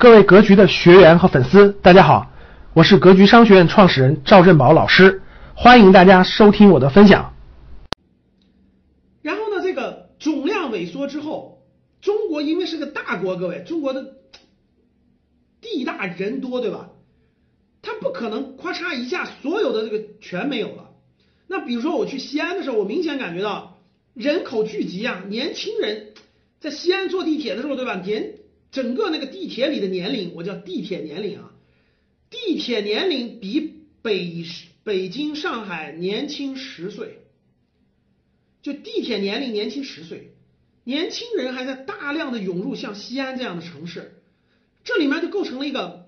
各位格局的学员和粉丝，大家好，我是格局商学院创始人赵振宝老师，欢迎大家收听我的分享。然后呢，这个总量萎缩之后，中国因为是个大国，各位，中国的地大人多，对吧？它不可能咔嚓一下所有的这个全没有了。那比如说我去西安的时候，我明显感觉到人口聚集啊，年轻人在西安坐地铁的时候，对吧？年整个那个地铁里的年龄，我叫地铁年龄啊，地铁年龄比北北京、上海年轻十岁，就地铁年龄年轻十岁，年轻人还在大量的涌入像西安这样的城市，这里面就构成了一个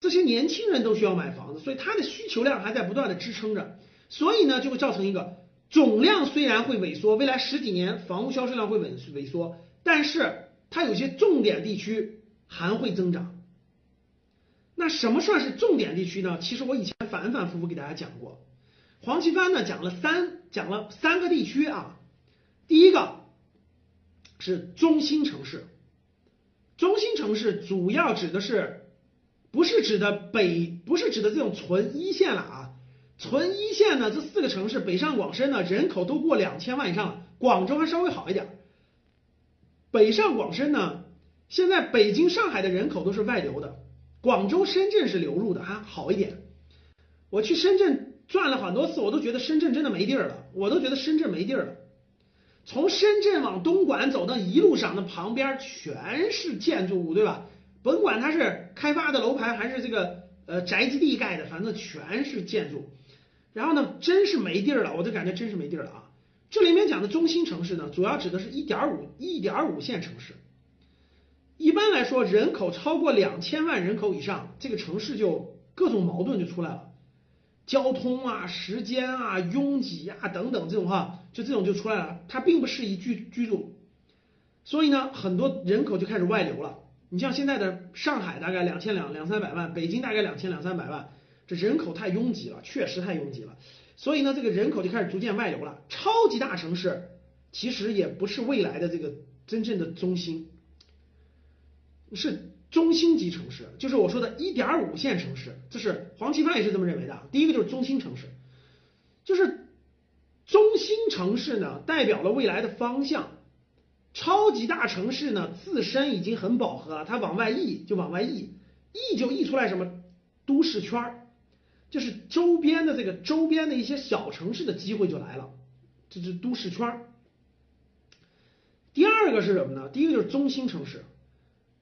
这些年轻人都需要买房子，所以它的需求量还在不断的支撑着，所以呢就会造成一个总量虽然会萎缩，未来十几年房屋销售量会萎萎缩，但是。它有些重点地区还会增长，那什么算是重点地区呢？其实我以前反反复复给大家讲过，黄奇帆呢讲了三讲了三个地区啊，第一个是中心城市，中心城市主要指的是不是指的北不是指的这种纯一线了啊，纯一线呢这四个城市北上广深呢人口都过两千万以上，广州还稍微好一点。北上广深呢，现在北京、上海的人口都是外流的，广州、深圳是流入的，还好一点。我去深圳转了很多次，我都觉得深圳真的没地儿了，我都觉得深圳没地儿了。从深圳往东莞走，那一路上那旁边全是建筑物，对吧？甭管它是开发的楼盘还是这个呃宅基地盖的，反正全是建筑。然后呢，真是没地儿了，我就感觉真是没地儿了啊。这里面讲的中心城市呢，主要指的是一点五一点五线城市。一般来说，人口超过两千万人口以上，这个城市就各种矛盾就出来了，交通啊、时间啊、拥挤啊等等这种哈，就这种就出来了，它并不适宜居居住。所以呢，很多人口就开始外流了。你像现在的上海大概两千两两三百万，北京大概两千两三百万，这人口太拥挤了，确实太拥挤了。所以呢，这个人口就开始逐渐外流了。超级大城市其实也不是未来的这个真正的中心，是中心级城市，就是我说的一点五线城市。这是黄奇帆也是这么认为的。第一个就是中心城市，就是中心城市呢代表了未来的方向。超级大城市呢自身已经很饱和了，它往外溢就往外溢，溢就溢出来什么都市圈儿。就是周边的这个周边的一些小城市的机会就来了，这是都市圈第二个是什么呢？第一个就是中心城市，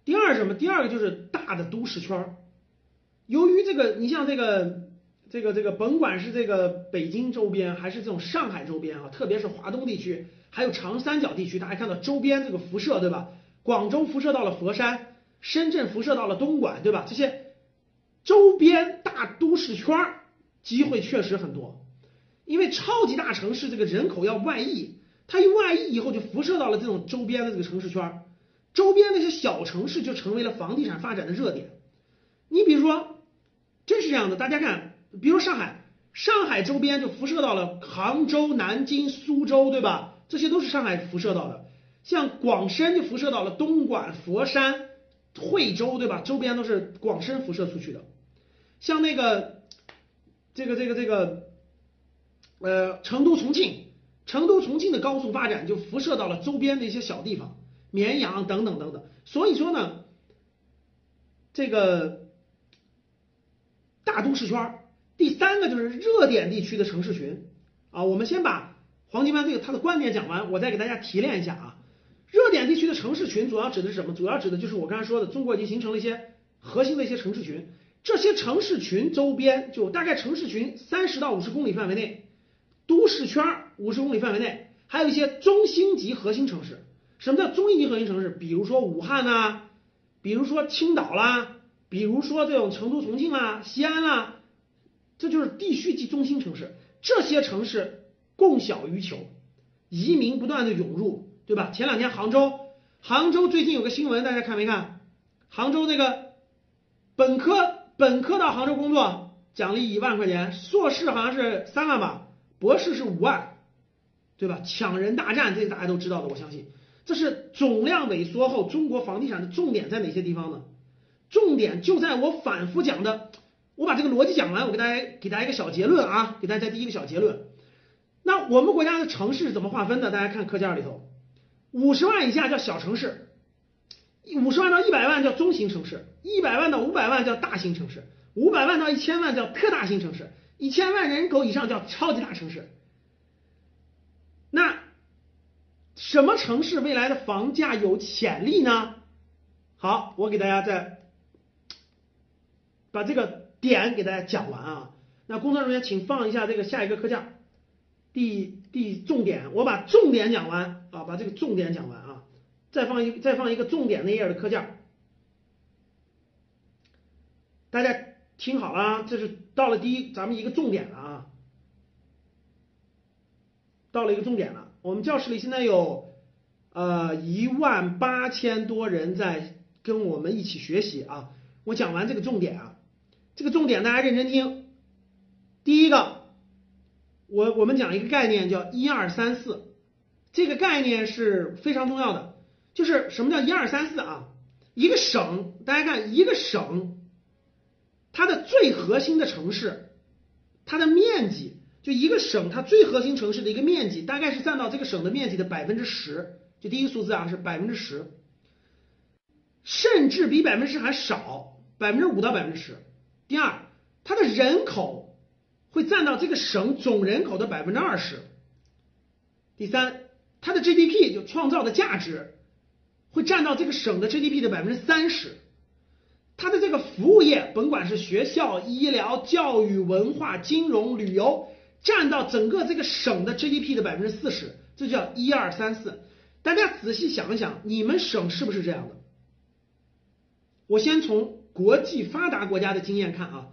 第二什么？第二个就是大的都市圈由于这个，你像这个这个这个，甭管是这个北京周边，还是这种上海周边啊，特别是华东地区，还有长三角地区，大家看到周边这个辐射，对吧？广州辐射到了佛山，深圳辐射到了东莞，对吧？这些。周边大都市圈儿机会确实很多，因为超级大城市这个人口要外溢，它一外溢以后就辐射到了这种周边的这个城市圈儿，周边那些小城市就成为了房地产发展的热点。你比如说，真是这样的，大家看，比如上海，上海周边就辐射到了杭州、南京、苏州，对吧？这些都是上海辐射到的。像广深就辐射到了东莞、佛山、惠州，对吧？周边都是广深辐射出去的。像那个，这个这个这个，呃，成都、重庆，成都、重庆的高速发展就辐射到了周边的一些小地方，绵阳等等等等。所以说呢，这个大都市圈第三个就是热点地区的城市群啊。我们先把黄金湾这个他的观点讲完，我再给大家提炼一下啊。热点地区的城市群主要指的是什么？主要指的就是我刚才说的，中国已经形成了一些核心的一些城市群。这些城市群周边就大概城市群三十到五十公里范围内，都市圈五十公里范围内，还有一些中心级核心城市。什么叫中心级核心城市？比如说武汉呐，比如说青岛啦，比如说这种成都、重庆啦、西安啦，这就是地区级中心城市。这些城市供小于求，移民不断的涌入，对吧？前两天杭州，杭州最近有个新闻，大家看没看？杭州那个本科。本科到杭州工作，奖励一万块钱；硕士好像是三万吧，博士是五万，对吧？抢人大战，这大家都知道的，我相信。这是总量萎缩后，中国房地产的重点在哪些地方呢？重点就在我反复讲的，我把这个逻辑讲完，我给大家给大家一个小结论啊，给大家第一个小结论。那我们国家的城市怎么划分的？大家看课件里头，五十万以下叫小城市，五十万到一百万叫中型城市，一百万到五百万叫大型城市，五百万到一千万叫特大型城市，一千万人口以上叫超级大城市。那什么城市未来的房价有潜力呢？好，我给大家再把这个点给大家讲完啊。那工作人员请放一下这个下一个课件。第第重点，我把重点讲完啊，把这个重点讲完啊，再放一再放一个重点那页的课件，大家听好了啊，这是到了第一咱们一个重点了啊，到了一个重点了，我们教室里现在有呃一万八千多人在跟我们一起学习啊，我讲完这个重点啊，这个重点大家认真听，第一个。我我们讲一个概念叫一二三四，这个概念是非常重要的。就是什么叫一二三四啊？一个省，大家看一个省，它的最核心的城市，它的面积，就一个省它最核心城市的一个面积，大概是占到这个省的面积的百分之十。就第一个数字啊是百分之十，甚至比百分之十还少，百分之五到百分之十。第二，它的人口。会占到这个省总人口的百分之二十。第三，它的 GDP 就创造的价值会占到这个省的 GDP 的百分之三十。它的这个服务业，甭管是学校、医疗、教育、文化、金融、旅游，占到整个这个省的 GDP 的百分之四十。这叫一二三四。大家仔细想一想，你们省是不是这样的？我先从国际发达国家的经验看啊。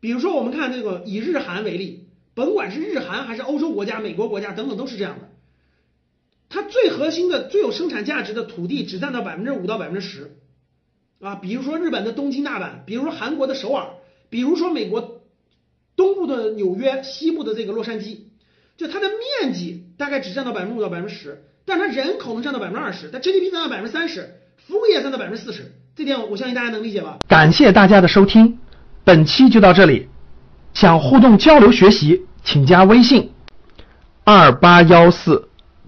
比如说，我们看这个以日韩为例，甭管是日韩还是欧洲国家、美国国家等等，都是这样的。它最核心的、最有生产价值的土地只占到百分之五到百分之十啊。比如说日本的东京、大阪，比如说韩国的首尔，比如说美国东部的纽约、西部的这个洛杉矶，就它的面积大概只占到百分之五到百分之十，但它人口能占到百分之二十，它 GDP 占到百分之三十，服务业占到百分之四十，这点我相信大家能理解吧？感谢大家的收听。本期就到这里，想互动交流学习，请加微信二八幺四